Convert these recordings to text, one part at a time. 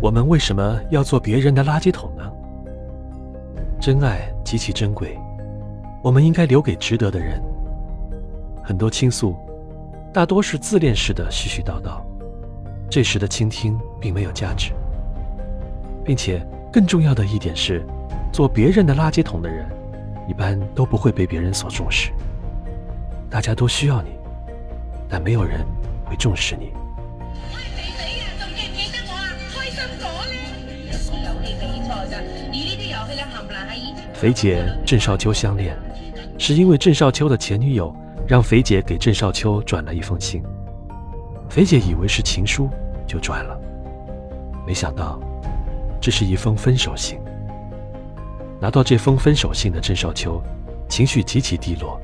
我们为什么要做别人的垃圾桶呢？真爱极其珍贵，我们应该留给值得的人。很多倾诉，大多是自恋式的絮絮叨叨，这时的倾听并没有价值，并且更重要的一点是，做别人的垃圾桶的人，一般都不会被别人所重视。大家都需要你，但没有人会重视你。肥姐郑少秋相恋，是因为郑少秋的前女友让肥姐给郑少秋转了一封信。肥姐以为是情书，就转了，没想到这是一封分手信。拿到这封分手信的郑少秋，情绪极其低落，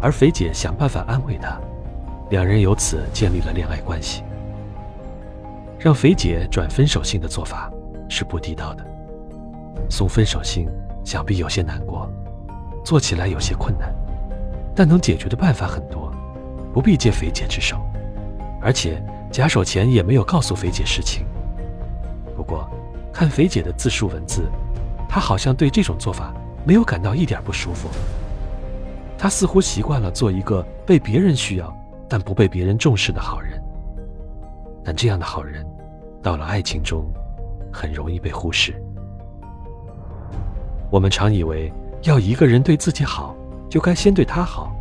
而肥姐想办法安慰他，两人由此建立了恋爱关系。让肥姐转分手信的做法是不地道的，送分手信。想必有些难过，做起来有些困难，但能解决的办法很多，不必借肥姐之手。而且假守前也没有告诉肥姐实情。不过，看肥姐的自述文字，她好像对这种做法没有感到一点不舒服。她似乎习惯了做一个被别人需要但不被别人重视的好人。但这样的好人，到了爱情中，很容易被忽视。我们常以为要一个人对自己好，就该先对他好。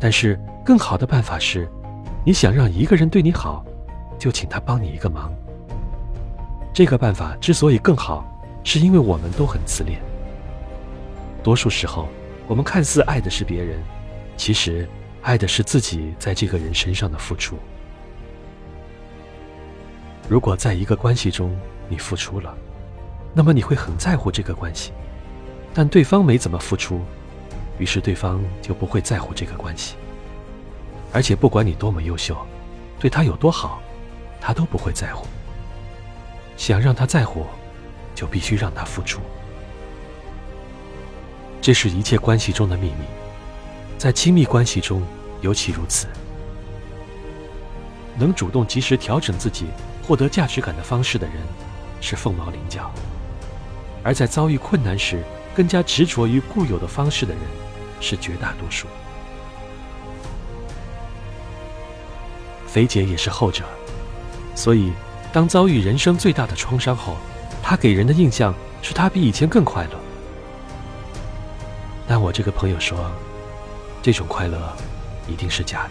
但是更好的办法是，你想让一个人对你好，就请他帮你一个忙。这个办法之所以更好，是因为我们都很自恋。多数时候，我们看似爱的是别人，其实爱的是自己在这个人身上的付出。如果在一个关系中你付出了，那么你会很在乎这个关系。但对方没怎么付出，于是对方就不会在乎这个关系。而且不管你多么优秀，对他有多好，他都不会在乎。想让他在乎，就必须让他付出。这是一切关系中的秘密，在亲密关系中尤其如此。能主动及时调整自己、获得价值感的方式的人，是凤毛麟角；而在遭遇困难时，更加执着于固有的方式的人，是绝大多数。肥姐也是后者，所以当遭遇人生最大的创伤后，她给人的印象是她比以前更快乐。但我这个朋友说，这种快乐一定是假的。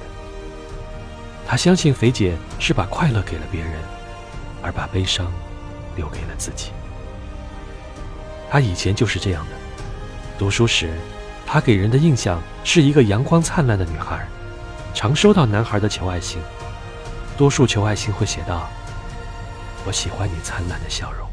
他相信肥姐是把快乐给了别人，而把悲伤留给了自己。她以前就是这样的。读书时，她给人的印象是一个阳光灿烂的女孩，常收到男孩的求爱信。多数求爱信会写道：“我喜欢你灿烂的笑容。”